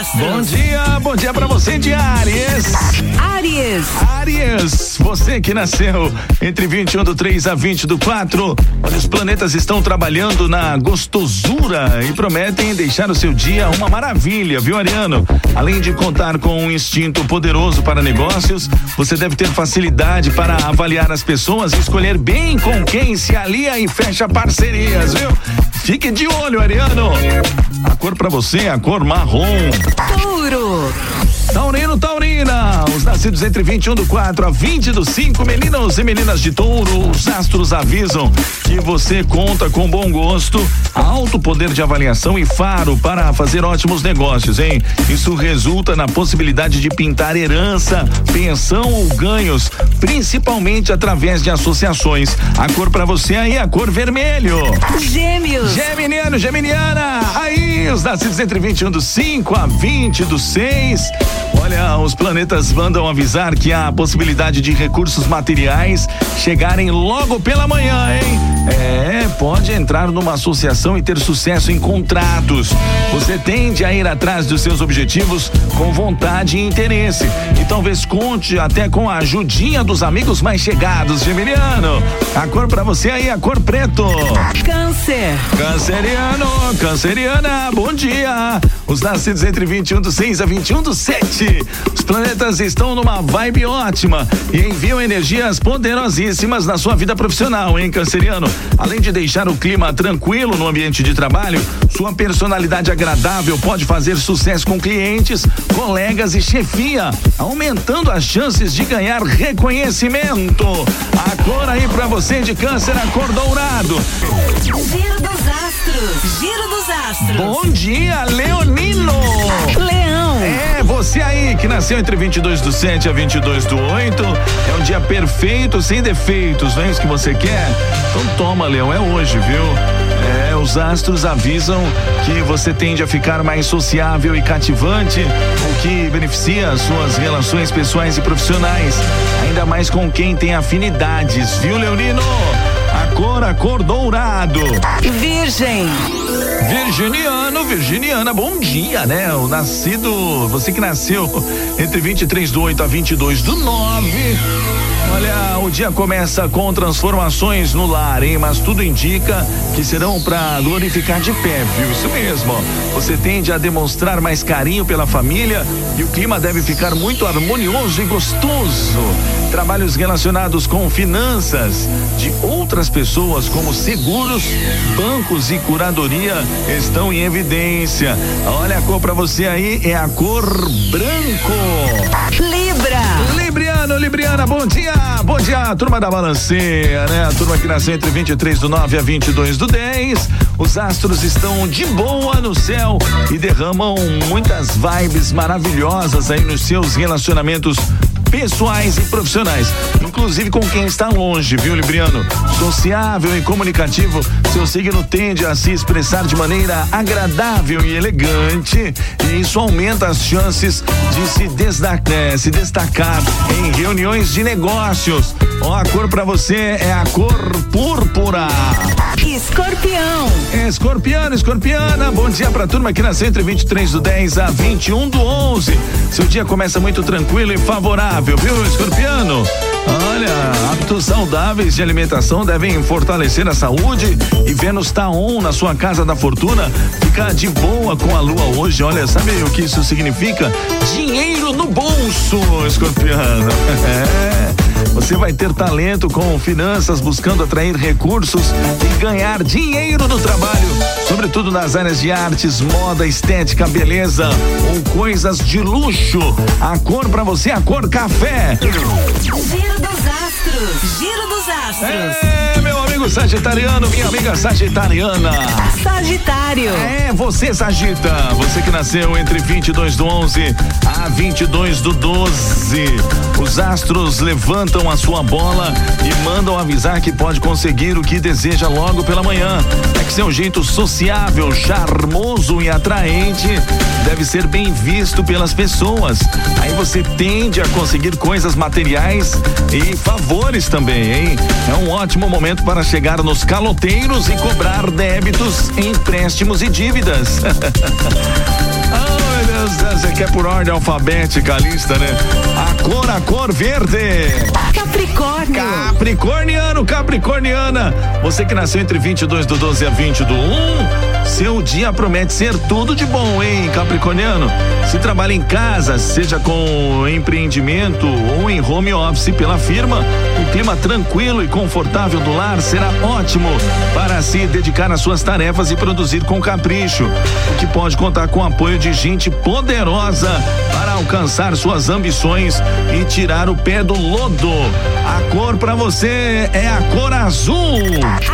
astros. Bom dia, bom dia pra você de Aries. Aries. Aries, você que nasceu entre 21 do 3 a 20 do 4, olha, os planetas estão trabalhando na gostosura e prometem deixar o seu dia uma maravilha, viu, Ariano? Além de contar com um instinto poderoso para negócios, você deve ter facilidade para avaliar as pessoas e escolher bem com quem se alia e fecha parcerias, viu? Fique de olho, Ariano. A cor para você é a cor marrom. Touro. Taurino, Taurina, os nascidos entre 21 do 4 a 20 do 5, meninos e meninas de touro, os astros avisam que você conta com bom gosto, alto poder de avaliação e faro para fazer ótimos negócios, hein? Isso resulta na possibilidade de pintar herança, pensão ou ganhos, principalmente através de associações. A cor para você aí é a cor vermelho. Gêmeos. Geminiano, Geminiana, aí os nascidos entre 21 do 5 a 20 do 6. Olha, os planetas mandam avisar que há a possibilidade de recursos materiais chegarem logo pela manhã, hein? É, pode entrar numa associação e ter sucesso em contratos. Você tende a ir atrás dos seus objetivos com vontade e interesse. E talvez conte até com a ajudinha dos amigos mais chegados, Geminiano. A cor para você aí, a cor preto. Câncer. Canceriano, canceriana, bom dia. Os nascidos entre 21 do 6 a 21 do 7. Os planetas estão numa vibe ótima e enviam energias poderosíssimas na sua vida profissional, hein, canceriano? Além de deixar o clima tranquilo no ambiente de trabalho, sua personalidade agradável pode fazer sucesso com clientes, colegas e chefia, aumentando as chances de ganhar reconhecimento. A cor aí pra você de câncer, a cor dourado. Giro dos astros. Giro astros. Bom dia, Leonino! Leão. É, você aí que nasceu entre 22 do 7 a 22 do 8, é um dia perfeito, sem defeitos, não é isso que você quer? Então toma, Leão, é hoje, viu? É, os astros avisam que você tende a ficar mais sociável e cativante, o que beneficia as suas relações pessoais e profissionais, ainda mais com quem tem afinidades, viu, Leonino? Cor dourado. Virgem. Virginiano, Virginiana, bom dia, né? O nascido, você que nasceu entre 23 do 8 a 22 do 9. Olha, o dia começa com transformações no lar, hein? Mas tudo indica que serão para glorificar de pé, viu? Isso mesmo. Você tende a demonstrar mais carinho pela família e o clima deve ficar muito harmonioso e gostoso. Trabalhos relacionados com finanças de outras pessoas, como seguros, bancos e curadoria, estão em evidência. Olha a cor para você aí, é a cor branco. Libra. Libriano, Libriana, bom dia! Bom dia, turma da Balanceia, né? A turma que nasceu entre 23 do 9 a 22 do 10. Os astros estão de boa no céu e derramam muitas vibes maravilhosas aí nos seus relacionamentos pessoais e profissionais, inclusive com quem está longe, viu, Libriano? Sociável e comunicativo, seu signo tende a se expressar de maneira agradável e elegante, e isso aumenta as chances de se destacar, se destacar em reuniões de negócios. Ó, a cor para você é a cor púrpura. Escorpião. Escorpiano, escorpiana, bom dia pra turma que nasceu entre 23 do 10 a 21 do 11. Seu dia começa muito tranquilo e favorável, viu, escorpiano? Olha, hábitos saudáveis de alimentação devem fortalecer a saúde e Vênus tá on na sua casa da fortuna. Fica de boa com a lua hoje. Olha, sabe o que isso significa? Dinheiro no bolso, escorpiano. É. Você vai ter talento com finanças, buscando atrair recursos e ganhar dinheiro no trabalho, sobretudo nas áreas de artes, moda, estética, beleza ou coisas de luxo. A cor para você é a cor café. Giro dos astros. Giro dos astros. É, sagitariano, minha amiga sagitariana. Sagitário. É, você, Sagita. Você que nasceu entre 22 do 11 a 22 do 12. Os astros levantam a sua bola e mandam avisar que pode conseguir o que deseja logo pela manhã. É que seu jeito sociável, charmoso e atraente deve ser bem visto pelas pessoas. Aí você tende a conseguir coisas materiais e favores também, hein? É um ótimo momento para chegar nos caloteiros e cobrar débitos, empréstimos e dívidas. Olha, Você quer por ordem alfabética a lista, né? A cor, a cor verde. Capricórnio. Capricorniano, Capricorniana. Você que nasceu entre 22 do 12 a 20 do 1. Seu dia promete ser tudo de bom, hein, Capricorniano? Se trabalha em casa, seja com empreendimento ou em home office pela firma, o clima tranquilo e confortável do lar será ótimo para se dedicar às suas tarefas e produzir com capricho, o que pode contar com o apoio de gente poderosa para alcançar suas ambições e tirar o pé do lodo. A cor para você é a cor azul.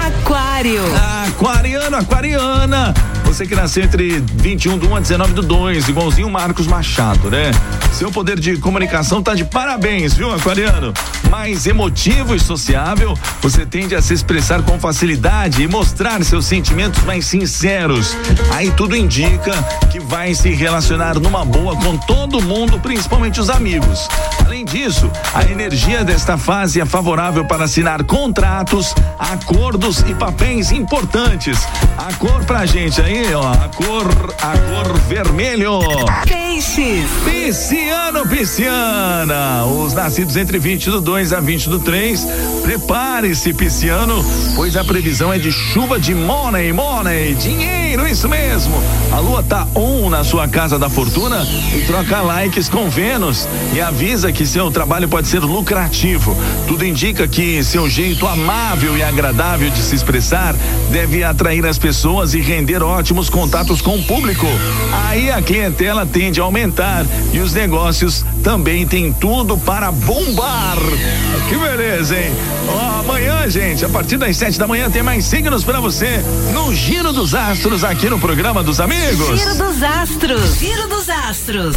Aquário. Aquariano, aquariana. Você que nasceu entre 21 do 1 a 19 do 2, igualzinho Marcos Machado, né? Seu poder de comunicação tá de parabéns, viu, aquariano? Mais emotivo e sociável, você tende a se expressar com facilidade e mostrar seus sentimentos mais sinceros. Aí tudo indica que vai se relacionar numa boa com todo mundo, principalmente os amigos. Além disso, a energia desta fase é favorável para assinar contratos, acordos e papéis importantes. A cor pra gente aí, ó, a cor, a cor vermelho. Peixes. Pisciano, pisciana. Os nascidos entre 20 do 2 a 20 do 3. Prepare-se, pisciano, pois a previsão é de chuva de money, money, dinheiro, isso mesmo. A lua tá on na sua casa da fortuna e troca likes com Vênus e avisa que seu trabalho pode ser lucrativo. Tudo indica que seu jeito amável e agradável de se expressar deve atrair as pessoas e render ótimos contatos com o público. Aí a clientela tende a aumentar e os negócios também têm tudo para bombar. Que beleza, hein? Ó, amanhã, gente, a partir das sete da manhã tem mais signos para você no Giro dos Astros aqui no programa dos Amigos. Giro dos Astros. Giro dos Astros.